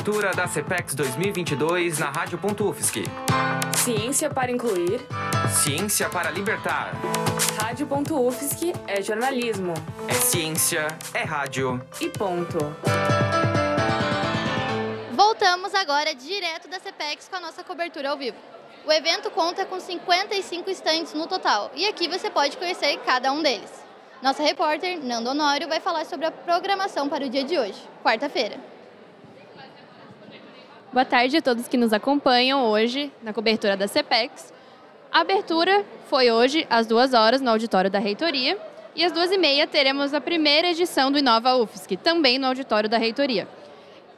Cobertura da CPEX 2022 na Rádio.UFSC. Ciência para incluir. Ciência para libertar. Rádio.UFSC é jornalismo. É ciência, é rádio. E ponto. Voltamos agora direto da CPEX com a nossa cobertura ao vivo. O evento conta com 55 estantes no total e aqui você pode conhecer cada um deles. Nossa repórter, Nando Honório, vai falar sobre a programação para o dia de hoje, quarta-feira. Boa tarde a todos que nos acompanham hoje na cobertura da CPEX. A abertura foi hoje às duas horas no auditório da reitoria e às duas e meia teremos a primeira edição do Inova UFSC, também no auditório da reitoria.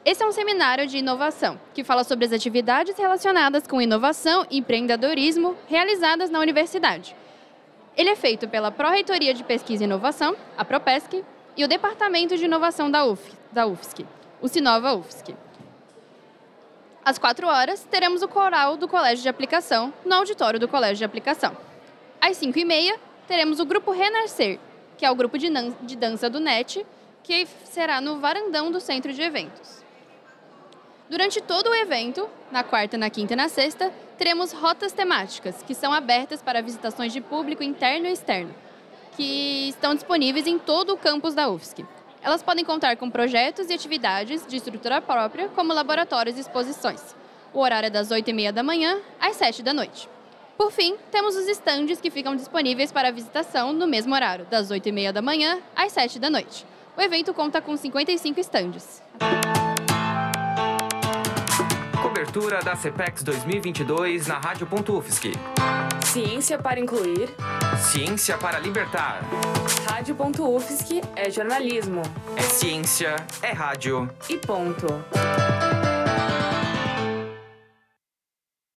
Esse é um seminário de inovação que fala sobre as atividades relacionadas com inovação e empreendedorismo realizadas na universidade. Ele é feito pela Pró-Reitoria de Pesquisa e Inovação, a PROPESC, e o Departamento de Inovação da, UF, da UFSC, o Sinova UFSC. Às quatro horas, teremos o coral do Colégio de Aplicação, no auditório do Colégio de Aplicação. Às cinco e meia, teremos o Grupo Renascer, que é o grupo de, de dança do NET, que será no varandão do Centro de Eventos. Durante todo o evento, na quarta, na quinta e na sexta, teremos rotas temáticas, que são abertas para visitações de público interno e externo, que estão disponíveis em todo o campus da UFSC. Elas podem contar com projetos e atividades de estrutura própria, como laboratórios e exposições. O horário é das 8h30 da manhã às 7 da noite. Por fim, temos os estandes que ficam disponíveis para visitação no mesmo horário, das 8h30 da manhã às 7 da noite. O evento conta com 55 estandes. Cobertura da CPEX 2022 na Rádio.UFSC. Ciência para incluir. Ciência para libertar. Rádio.UFSC é jornalismo. É ciência, é rádio. E ponto.